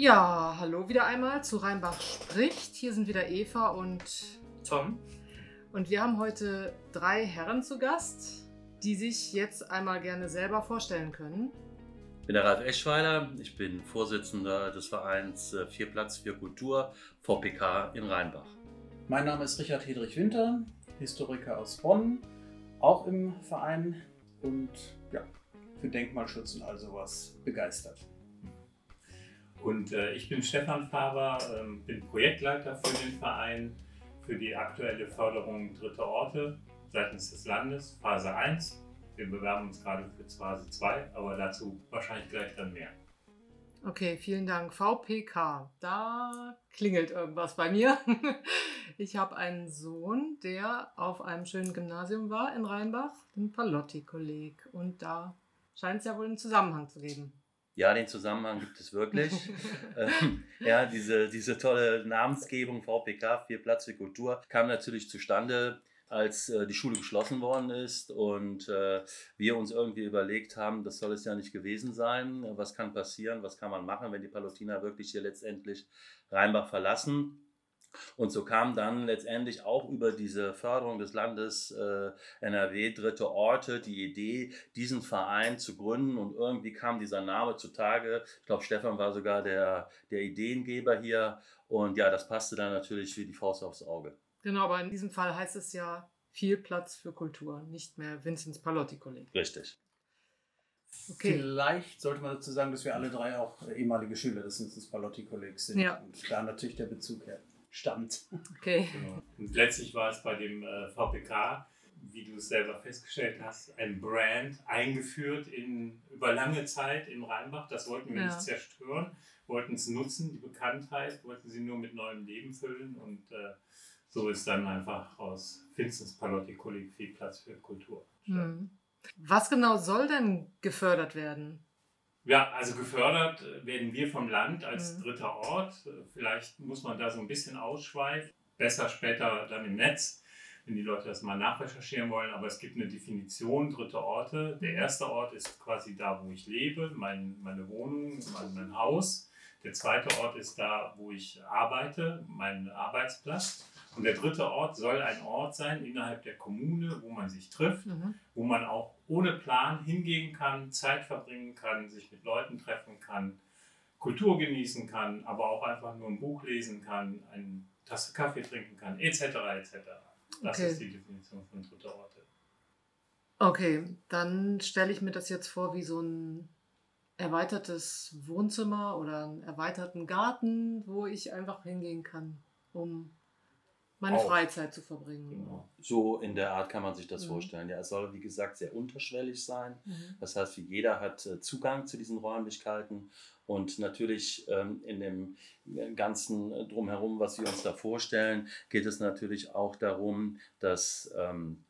Ja, hallo wieder einmal zu Rheinbach spricht. Hier sind wieder Eva und Tom. Und wir haben heute drei Herren zu Gast, die sich jetzt einmal gerne selber vorstellen können. Ich bin der Ralf Eschweiler, ich bin Vorsitzender des Vereins äh, Vier Platz für Kultur VPK in Rheinbach. Mein Name ist Richard Hedrich Winter, Historiker aus Bonn, auch im Verein und ja, für Denkmalschutz und all sowas begeistert. Und äh, ich bin Stefan Faber, ähm, bin Projektleiter für den Verein für die aktuelle Förderung dritter Orte seitens des Landes, Phase 1. Wir bewerben uns gerade für Phase 2, aber dazu wahrscheinlich gleich dann mehr. Okay, vielen Dank. VPK, da klingelt irgendwas bei mir. Ich habe einen Sohn, der auf einem schönen Gymnasium war in Rheinbach, dem Palotti-Kolleg. Und da scheint es ja wohl einen Zusammenhang zu geben. Ja, den Zusammenhang gibt es wirklich. ähm, ja, diese, diese tolle Namensgebung VPK, Vier Platz für Kultur, kam natürlich zustande, als äh, die Schule geschlossen worden ist und äh, wir uns irgendwie überlegt haben, das soll es ja nicht gewesen sein. Was kann passieren? Was kann man machen, wenn die Palutiner wirklich hier letztendlich Rheinbach verlassen? Und so kam dann letztendlich auch über diese Förderung des Landes äh, NRW Dritte Orte die Idee, diesen Verein zu gründen. Und irgendwie kam dieser Name zutage. Ich glaube, Stefan war sogar der, der Ideengeber hier. Und ja, das passte dann natürlich wie die Faust aufs Auge. Genau, aber in diesem Fall heißt es ja viel Platz für Kultur, nicht mehr Vinzenz Palotti Kolleg. Richtig. Okay. Vielleicht sollte man dazu sagen, dass wir alle drei auch ehemalige Schüler des Vinzenz Palotti Kollegs sind. Ja. Und da natürlich der Bezug her stammt. Okay. Genau. Und letztlich war es bei dem äh, VPK, wie du es selber festgestellt hast, ein Brand eingeführt in, über lange Zeit in Rheinbach. Das wollten wir Ja. nicht zerstören, wollten es nutzen, die Bekanntheit, wollten sie nur mit neuem Leben füllen und äh, so ist dann einfach aus Finstens Palotti Kolleg viel Platz für Kultur. Hm. Was genau soll denn gefördert werden? Ja, also gefördert werden wir vom Land als Mhm. dritter Ort. Vielleicht muss man da so ein bisschen ausschweifen. Besser später dann im Netz, wenn die Leute das mal nachrecherchieren wollen. Aber es gibt eine Definition dritter Orte. Der erste Ort ist quasi da, wo ich lebe, mein, meine Wohnung, mein, mein Haus. Der zweite Ort ist da, wo ich arbeite, mein Arbeitsplatz. Und der dritte Ort soll ein Ort sein innerhalb der Kommune, wo man sich trifft Mhm. wo man auch ohne Plan hingehen kann, Zeit verbringen kann, sich mit Leuten treffen kann, Kultur genießen kann, aber auch einfach nur ein Buch lesen kann, eine Tasse Kaffee trinken kann, etc. etc. Das Okay. ist die Definition von dritter Orte. Okay, dann stelle ich mir das jetzt vor wie so ein erweitertes Wohnzimmer oder einen erweiterten Garten, wo ich einfach hingehen kann, um meine Auch. Freizeit zu verbringen. Genau. So in der Art kann man sich das Mhm. vorstellen. Ja, es soll, wie gesagt, sehr unterschwellig sein. Mhm. Das heißt, jeder hat äh, Zugang zu diesen Räumlichkeiten und natürlich ähm, in dem ganzen äh, Drumherum, was wir uns da vorstellen, geht es natürlich auch darum, dass, ähm,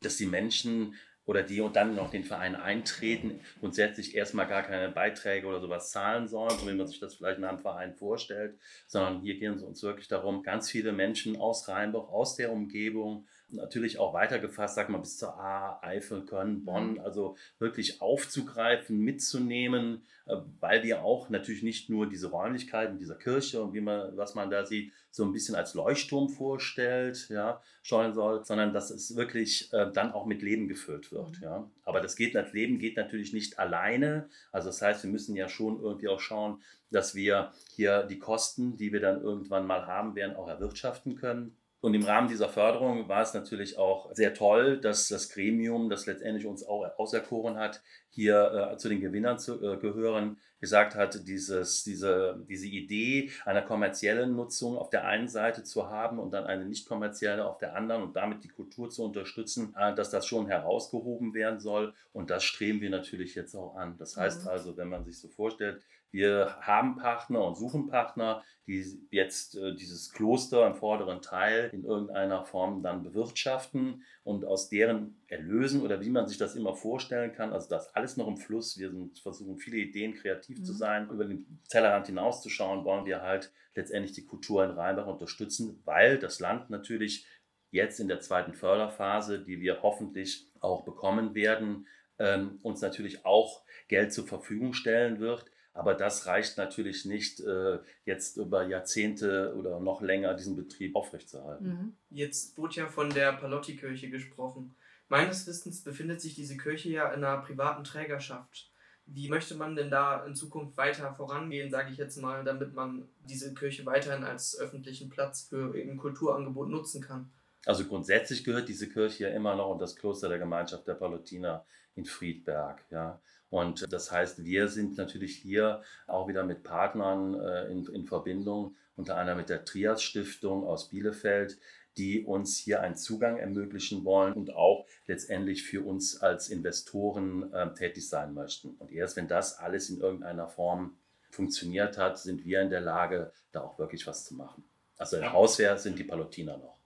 dass die Menschen oder die und dann noch den Verein eintreten, grundsätzlich erstmal gar keine Beiträge oder sowas zahlen sollen, so wie man sich das vielleicht in einem Verein vorstellt, sondern hier gehen es uns wirklich darum, ganz viele Menschen aus Rheinbach, aus der Umgebung, natürlich auch weitergefasst, sag mal, bis zur A, Eifel, Köln, Bonn, also wirklich aufzugreifen, mitzunehmen, äh, weil wir auch natürlich nicht nur diese Räumlichkeiten dieser Kirche und wie man, was man da sieht, so ein bisschen als Leuchtturm vorstellt, ja, steuern soll, sondern dass es wirklich äh, dann auch mit Leben gefüllt wird, Mhm. ja. Aber das geht, das Leben geht natürlich nicht alleine. Also das heißt, wir müssen ja schon irgendwie auch schauen, dass wir hier die Kosten, die wir dann irgendwann mal haben werden, auch erwirtschaften können. Und im Rahmen dieser Förderung war es natürlich auch sehr toll, dass das Gremium, das letztendlich uns auch auserkoren hat, hier äh, zu den Gewinnern zu äh, gehören, gesagt hat, dieses, diese, diese Idee einer kommerziellen Nutzung auf der einen Seite zu haben und dann eine nicht kommerzielle auf der anderen und damit die Kultur zu unterstützen, äh, dass das schon herausgehoben werden soll. Und das streben wir natürlich jetzt auch an. Das heißt Mhm. also, wenn man sich so vorstellt, wir haben Partner und suchen Partner, die jetzt äh, dieses Kloster im vorderen Teil in irgendeiner Form dann bewirtschaften und aus deren Erlösen oder wie man sich das immer vorstellen kann, also das alles noch im Fluss. Wir sind, versuchen viele Ideen kreativ zu Mhm. sein, über den Tellerrand hinauszuschauen, wollen wir halt letztendlich die Kultur in Rheinbach unterstützen, weil das Land natürlich jetzt in der zweiten Förderphase, die wir hoffentlich auch bekommen werden, ähm, uns natürlich auch Geld zur Verfügung stellen wird. Aber das reicht natürlich nicht, äh, jetzt über Jahrzehnte oder noch länger diesen Betrieb aufrechtzuerhalten. Mhm. Jetzt wurde ja von der Palotti-Kirche gesprochen. Meines Wissens befindet sich diese Kirche ja in einer privaten Trägerschaft. Wie möchte man denn da in Zukunft weiter vorangehen, sage ich jetzt mal, damit man diese Kirche weiterhin als öffentlichen Platz für eben Kulturangebot nutzen kann? Also grundsätzlich gehört diese Kirche ja immer noch unter das Kloster der Gemeinschaft der Palutiner in Friedberg. Ja. Und das heißt, wir sind natürlich hier auch wieder mit Partnern äh, in, in Verbindung, unter anderem mit der Trias Stiftung aus Bielefeld, die uns hier einen Zugang ermöglichen wollen und auch letztendlich für uns als Investoren äh, tätig sein möchten. Und erst wenn das alles in irgendeiner Form funktioniert hat, sind wir in der Lage, da auch wirklich was zu machen. Also ja. Hauswehr sind die Palutiner noch.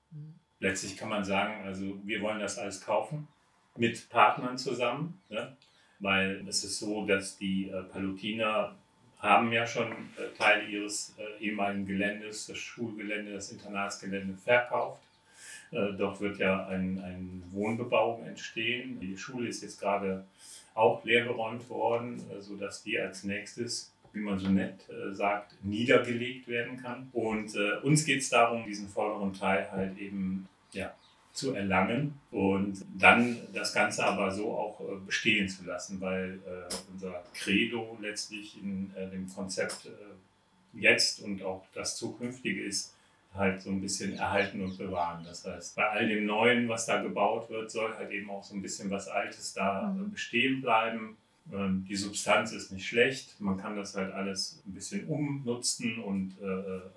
Letztlich kann man sagen, also wir wollen das alles kaufen mit Partnern zusammen, ne? weil es ist so, dass die äh, Palutiner haben ja schon äh, Teile ihres äh, ehemaligen Geländes, das Schulgelände, das Internatsgelände verkauft. Äh, dort wird ja ein, ein Wohnbebauung entstehen. Die Schule ist jetzt gerade auch leergeräumt worden, äh, sodass die als nächstes, wie man so nett äh, sagt, niedergelegt werden kann. Und äh, uns geht es darum, diesen vorderen Teil halt eben ja, zu erlangen und dann das Ganze aber so auch äh, bestehen zu lassen, weil äh, unser Credo letztlich in äh, dem Konzept jetzt und auch das zukünftige ist, halt so ein bisschen erhalten und bewahren. Das heißt, bei all dem Neuen, was da gebaut wird, soll halt eben auch so ein bisschen was Altes da mhm. bestehen bleiben. Ähm, die Substanz ist nicht schlecht, man kann das halt alles ein bisschen umnutzen und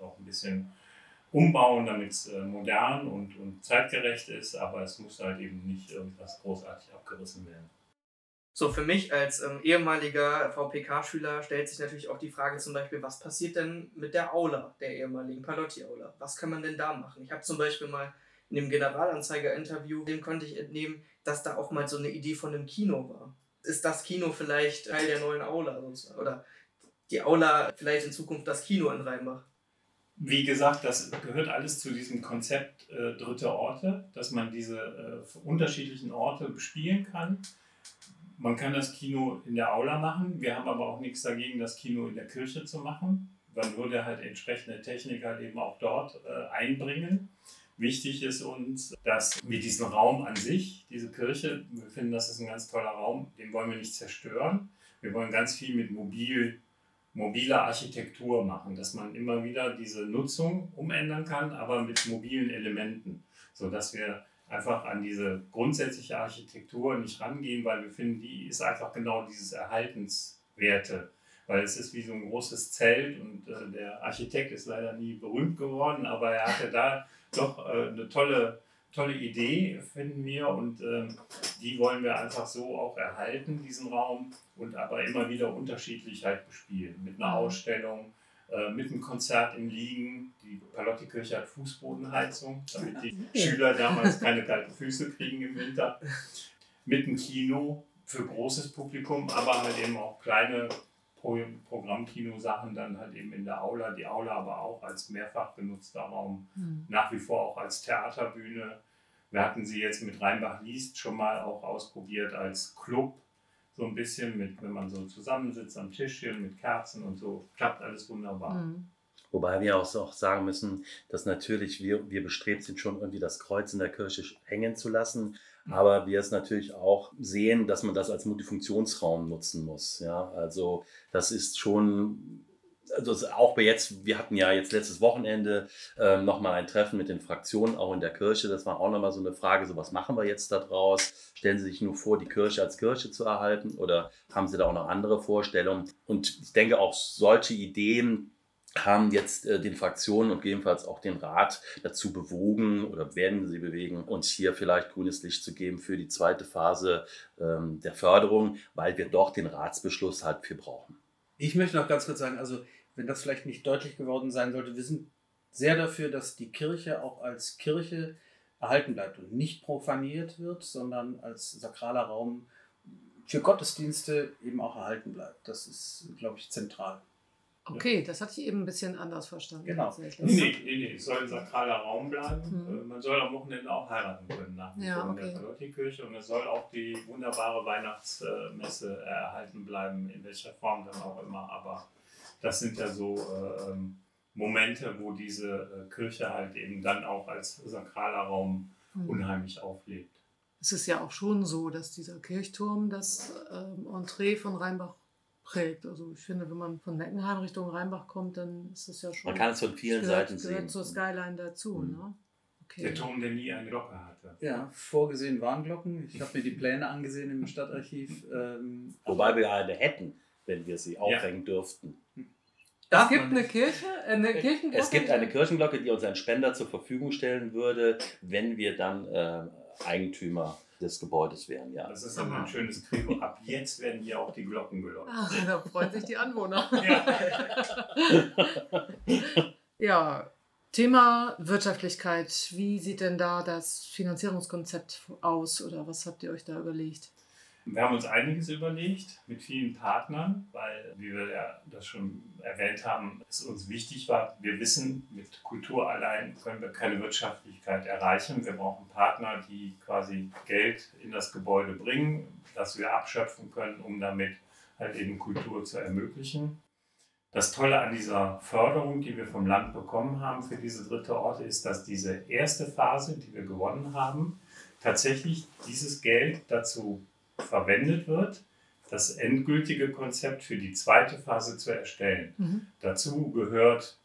auch ein bisschen umbauen, damit es äh, modern und, und zeitgerecht ist, aber es muss halt eben nicht irgendwas großartig abgerissen werden. So, für mich als ähm, ehemaliger VPK-Schüler stellt sich natürlich auch die Frage zum Beispiel, was passiert denn mit der Aula, der ehemaligen Palotti-Aula? Was kann man denn da machen? Ich habe zum Beispiel mal in dem Generalanzeiger-Interview, dem konnte ich entnehmen, dass da auch mal so eine Idee von einem Kino war. Ist das Kino vielleicht Teil der neuen Aula? Oder die Aula vielleicht in Zukunft das Kino in Rheinbach? Wie gesagt, das gehört alles zu diesem Konzept äh, dritte Orte, dass man diese äh, unterschiedlichen Orte bespielen kann. Man kann das Kino in der Aula machen. Wir haben aber auch nichts dagegen, das Kino in der Kirche zu machen. Dann würde halt entsprechende Technik halt eben auch dort äh, einbringen. Wichtig ist uns, dass wir diesen Raum an sich, diese Kirche, wir finden, das ist ein ganz toller Raum, den wollen wir nicht zerstören. Wir wollen ganz viel mit mobil mobile Architektur machen, dass man immer wieder diese Nutzung umändern kann, aber mit mobilen Elementen, sodass wir einfach an diese grundsätzliche Architektur nicht rangehen, weil wir finden, die ist einfach genau dieses Erhaltenswerte. Weil es ist wie so ein großes Zelt und äh, der Architekt ist leider nie berühmt geworden, aber er hatte da doch äh, eine tolle tolle Idee, finden wir. Und ähm, die wollen wir einfach so auch erhalten, diesen Raum, und aber immer wieder unterschiedlich halt bespielen. Mit einer mhm. Ausstellung, äh, mit einem Konzert im Liegen. Die Palotti-Kirche hat Fußbodenheizung, damit die Schüler damals keine kalten Füße kriegen im Winter. Mit einem Kino für großes Publikum, aber halt eben auch kleine Programmkino-Sachen dann halt eben in der Aula, die Aula aber auch als mehrfach genutzter Raum, mhm. nach wie vor auch als Theaterbühne. Wir hatten sie jetzt mit Rheinbach liest schon mal auch ausprobiert als Club, so ein bisschen mit, wenn man so zusammensitzt am Tischchen mit Kerzen und so, klappt alles wunderbar. Mhm. Wobei wir auch, auch sagen müssen, dass natürlich wir, wir bestrebt sind, schon irgendwie das Kreuz in der Kirche hängen zu lassen. Aber wir es natürlich auch sehen, dass man das als Multifunktionsraum nutzen muss. Ja, also das ist schon also auch bei jetzt, wir hatten ja jetzt letztes Wochenende ähm, nochmal ein Treffen mit den Fraktionen, auch in der Kirche. Das war auch nochmal so eine Frage, so was machen wir jetzt da draus? Stellen Sie sich nur vor, die Kirche als Kirche zu erhalten oder haben Sie da auch noch andere Vorstellungen? Und ich denke, auch solche Ideen haben jetzt äh, den Fraktionen und gegebenenfalls auch den Rat dazu bewogen oder werden sie bewegen, uns hier vielleicht grünes Licht zu geben für die zweite Phase ähm, der Förderung, weil wir doch den Ratsbeschluss halt für brauchen. Ich möchte noch ganz kurz sagen, also wenn das vielleicht nicht deutlich geworden sein sollte, wir sind sehr dafür, dass die Kirche auch als Kirche erhalten bleibt und nicht profaniert wird, sondern als sakraler Raum für Gottesdienste eben auch erhalten bleibt. Das ist, glaube ich, zentral. Okay, das hatte ich eben ein bisschen anders verstanden. Genau. Nee, nee, nee, es soll ein sakraler Raum bleiben. Mhm. Äh, Man soll am Wochenende auch heiraten können nach Ja, okay. der Palotti-Kirche. Und es soll auch die wunderbare Weihnachtsmesse erhalten bleiben, in welcher Form dann auch immer. Aber das sind ja so äh, ähm, Momente, wo diese äh, Kirche halt eben dann auch als sakraler Raum Mhm. unheimlich auflebt. Es ist ja auch schon so, dass dieser Kirchturm das ähm, Entree von Rheinbach prägt. Also ich finde, wenn man von Meckenheim Richtung Rheinbach kommt, dann ist es ja schon. Man kann es von vielen gehört, Seiten gehört sehen. zur Skyline dazu. Mhm. Ne? Okay. Der Turm, der nie eine Glocke hatte. Ja, vorgesehen Warnglocken. Ich habe mir die Pläne angesehen im Stadtarchiv. Ähm, Wobei wir eine hätten, wenn wir sie aufhängen dürften. Es Darf gibt man eine nicht. Kirche, äh, eine Kirchenglocke. Es gibt eine Kirchenglocke, die uns ein Spender zur Verfügung stellen würde, wenn wir dann äh, Eigentümer des Gebäudes wären. Ja. Das ist aber ein schönes Credo. Ab jetzt werden hier auch die Glocken geläutet. Da freuen sich die Anwohner. Ja. Ja, Thema Wirtschaftlichkeit. Wie sieht denn da das Finanzierungskonzept aus oder was habt ihr euch da überlegt? Wir haben uns einiges überlegt mit vielen Partnern, weil, wie wir ja das schon erwähnt haben, es uns wichtig war. Wir wissen, mit Kultur allein können wir keine Wirtschaftlichkeit erreichen. Wir brauchen Partner, die quasi Geld in das Gebäude bringen, das wir abschöpfen können, um damit halt eben Kultur zu ermöglichen. Das Tolle an dieser Förderung, die wir vom Land bekommen haben für diese dritte Orte, ist, dass diese erste Phase, die wir gewonnen haben, tatsächlich dieses Geld dazu verwendet wird, das endgültige Konzept für die zweite Phase zu erstellen. Mhm. Dazu gehört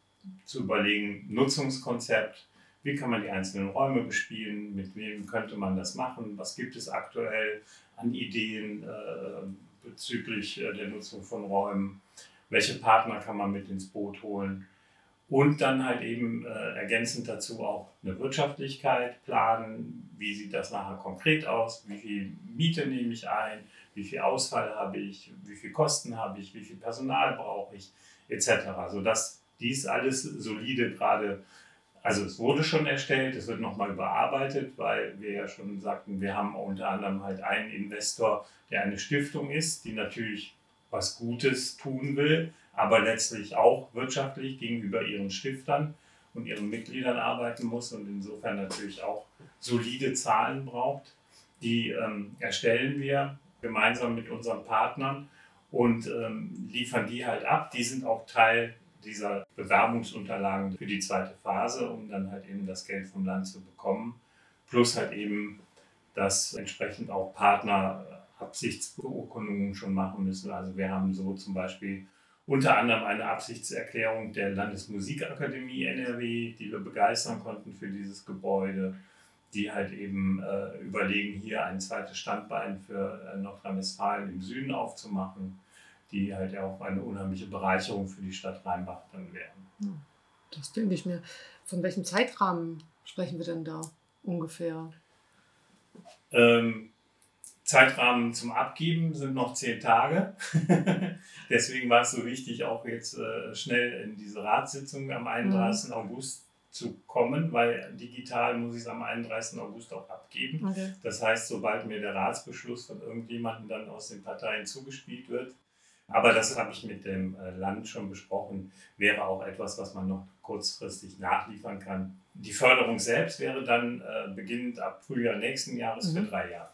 zu überlegen, Nutzungskonzept, wie kann man die einzelnen Räume bespielen, mit wem könnte man das machen, was gibt es aktuell an Ideen äh, bezüglich äh, der Nutzung von Räumen, welche Partner kann man mit ins Boot holen und dann halt eben äh, ergänzend dazu auch eine Wirtschaftlichkeit planen, wie sieht das nachher konkret aus, wie viel Miete nehme ich ein, wie viel Ausfall habe ich, wie viel Kosten habe ich, wie viel Personal brauche ich, etc. Sodass dies alles solide gerade, also es wurde schon erstellt, es wird nochmal überarbeitet, weil wir ja schon sagten, wir haben unter anderem halt einen Investor, der eine Stiftung ist, die natürlich was Gutes tun will, aber letztlich auch wirtschaftlich gegenüber ihren Stiftern und ihren Mitgliedern arbeiten muss und insofern natürlich auch solide Zahlen braucht. Die ähm, erstellen wir gemeinsam mit unseren Partnern und ähm, liefern die halt ab. Die sind auch Teil dieser Bewerbungsunterlagen für die zweite Phase, um dann halt eben das Geld vom Land zu bekommen. Plus halt eben, dass entsprechend auch Partner Absichtsbeurkundungen schon machen müssen. Also wir haben so zum Beispiel unter anderem eine Absichtserklärung der Landesmusikakademie NRW, die wir begeistern konnten für dieses Gebäude, die halt eben äh, überlegen, hier ein zweites Standbein für äh, Nordrhein-Westfalen im Süden aufzumachen, die halt auch eine unheimliche Bereicherung für die Stadt Rheinbach dann wären. Das denke ich mir. Von welchem Zeitrahmen sprechen wir denn da ungefähr? Ähm, Zeitrahmen zum Abgeben sind noch zehn Tage. Deswegen war es so wichtig, auch jetzt äh, schnell in diese Ratssitzung am 31. August zu kommen, weil digital muss ich es am 31. August auch abgeben. Okay. Das heißt, sobald mir der Ratsbeschluss von irgendjemandem dann aus den Parteien zugespielt wird, aber das habe ich mit dem äh, Land schon besprochen, wäre auch etwas, was man noch kurzfristig nachliefern kann. Die Förderung selbst wäre dann äh, beginnend ab Frühjahr nächsten Jahres für Mhm. drei Jahre.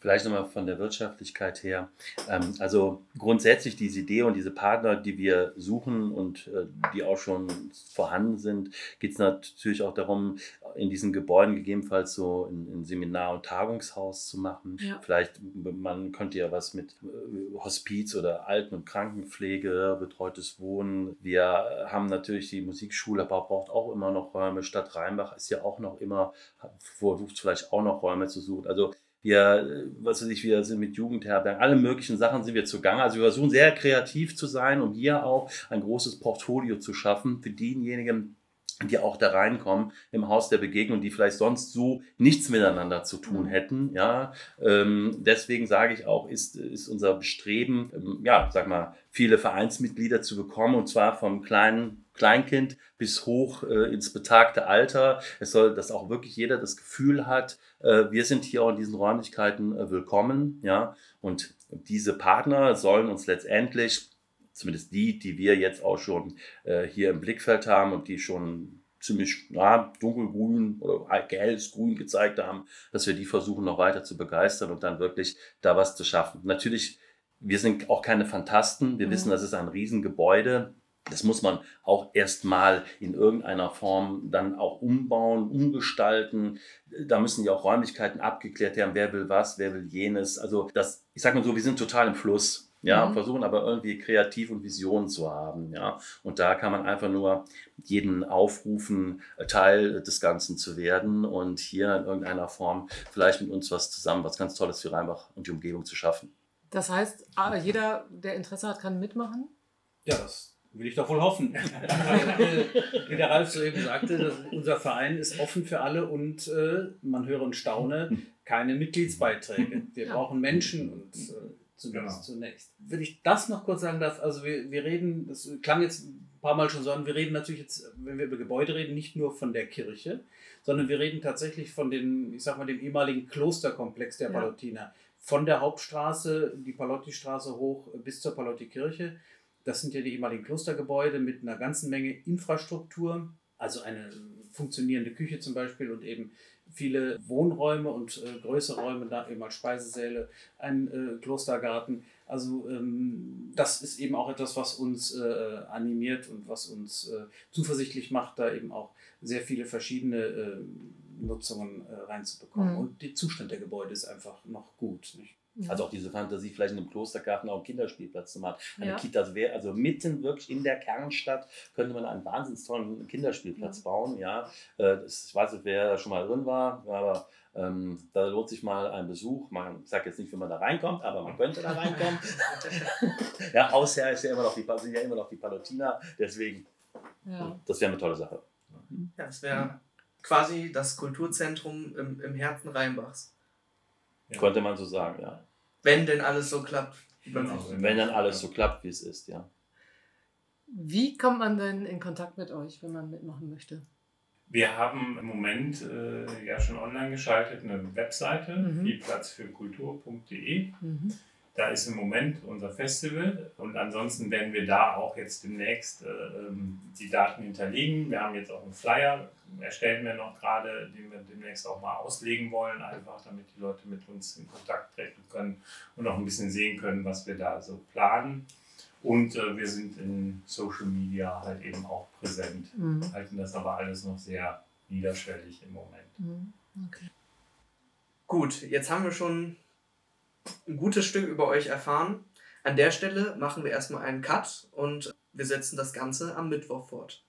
Vielleicht nochmal von der Wirtschaftlichkeit her. Ähm, also grundsätzlich diese Idee und diese Partner, die wir suchen und äh, die auch schon vorhanden sind, geht es natürlich auch darum, in diesen Gebäuden gegebenenfalls so ein, ein Seminar- und Tagungshaus zu machen. Ja. Vielleicht, man könnte ja was mit äh, Hospiz oder Alten- und Krankenpflege, betreutes Wohnen. Wir haben natürlich die Musikschule, aber braucht auch immer noch Räume. Stadt Rheinbach ist ja auch noch immer, versucht vielleicht auch noch Räume zu suchen. Also wir, was weiß ich, wir sind mit Jugendherbergen, alle möglichen Sachen sind wir zugange. Also wir versuchen sehr kreativ zu sein, um hier auch ein großes Portfolio zu schaffen für diejenigen, die auch da reinkommen im Haus der Begegnung, die vielleicht sonst so nichts miteinander zu tun Mhm. hätten. Ja, ähm, deswegen sage ich auch, ist, ist unser Bestreben, ähm, ja, sag mal, viele Vereinsmitglieder zu bekommen und zwar vom kleinen Kleinkind bis hoch äh, ins betagte Alter. Es soll, dass auch wirklich jeder das Gefühl hat, äh, wir sind hier auch in diesen Räumlichkeiten äh, willkommen, ja, und diese Partner sollen uns letztendlich zumindest die, die wir jetzt auch schon äh, hier im Blickfeld haben und die schon ziemlich ja, dunkelgrün oder helles Grün gezeigt haben, dass wir die versuchen noch weiter zu begeistern und dann wirklich da was zu schaffen. Natürlich, wir sind auch keine Fantasten. Wir mhm. wissen, das ist ein Riesengebäude. Das muss man auch erstmal in irgendeiner Form dann auch umbauen, umgestalten. Da müssen ja auch Räumlichkeiten abgeklärt werden, wer will was, wer will jenes. Also das, ich sag mal so, wir sind total im Fluss. Ja, mhm. versuchen aber irgendwie kreativ und Visionen zu haben. Ja, und da kann man einfach nur jeden aufrufen, Teil des Ganzen zu werden und hier in irgendeiner Form vielleicht mit uns was zusammen, was ganz Tolles für Rheinbach und die Umgebung zu schaffen. Das heißt, jeder, der Interesse hat, kann mitmachen? Ja, das will ich doch wohl hoffen. Wie der Ralf soeben sagte, unser Verein ist offen für alle und äh, man höre und staune, keine Mitgliedsbeiträge. Wir ja. brauchen Menschen und äh, zumindest genau. zunächst. Wenn ich das noch kurz sagen darf, also wir, wir reden, das klang jetzt ein paar Mal schon so an, wir reden natürlich jetzt, wenn wir über Gebäude reden, nicht nur von der Kirche, sondern wir reden tatsächlich von dem, ich sag mal, dem ehemaligen Klosterkomplex der ja. Pallottiner. Von der Hauptstraße, die Palotti-Straße hoch bis zur Palotti-Kirche. Das sind ja die ehemaligen Klostergebäude mit einer ganzen Menge Infrastruktur, also eine funktionierende Küche zum Beispiel und eben viele Wohnräume und äh, größere Räume, da eben als Speisesäle, ein äh, Klostergarten. Also ähm, das ist eben auch etwas, was uns äh, animiert und was uns äh, zuversichtlich macht, da eben auch sehr viele verschiedene äh, Nutzungen äh, reinzubekommen. Mhm. Und der Zustand der Gebäude ist einfach noch gut. Nicht? Also auch diese Fantasie, vielleicht in einem Klostergarten auch einen Kinderspielplatz zu machen. Eine ja. Kita wäre, also mitten wirklich in der Kernstadt könnte man einen wahnsinnig tollen Kinderspielplatz ja. bauen. Ja, äh, das, ich weiß nicht, wer da schon mal drin war, aber ähm, da lohnt sich mal ein Besuch. Man sagt jetzt nicht, wie man da reinkommt, aber man könnte da reinkommen. ja, Hausherr ist ja immer noch die, sind ja immer noch die Palutiner, deswegen, ja. das wäre eine tolle Sache. Ja, das wäre quasi das Kulturzentrum im, im Herzen Rheinbachs. Ja. Könnte man so sagen, ja. Wenn denn alles so klappt. Genau. Wenn dann alles so klappt, wie es ist, ja. Wie kommt man denn in Kontakt mit euch, wenn man mitmachen möchte? Wir haben im Moment äh, ja schon online geschaltet eine Webseite, mhm. vielplatzfürkultur.de. Mhm. Da ist im Moment unser Festival und ansonsten werden wir da auch jetzt demnächst äh, ähm, die Daten hinterlegen. Wir haben jetzt auch einen Flyer, erstellen wir noch gerade, den wir demnächst auch mal auslegen wollen, einfach damit die Leute mit uns in Kontakt treten können und auch ein bisschen sehen können, was wir da so planen. Und äh, wir sind in Social Media halt eben auch präsent, mhm. halten das aber alles noch sehr niederschwellig im Moment. Mhm. Okay. Gut, jetzt haben wir schon ein gutes Stück über euch erfahren. An der Stelle machen wir erstmal einen Cut und wir setzen das Ganze am Mittwoch fort.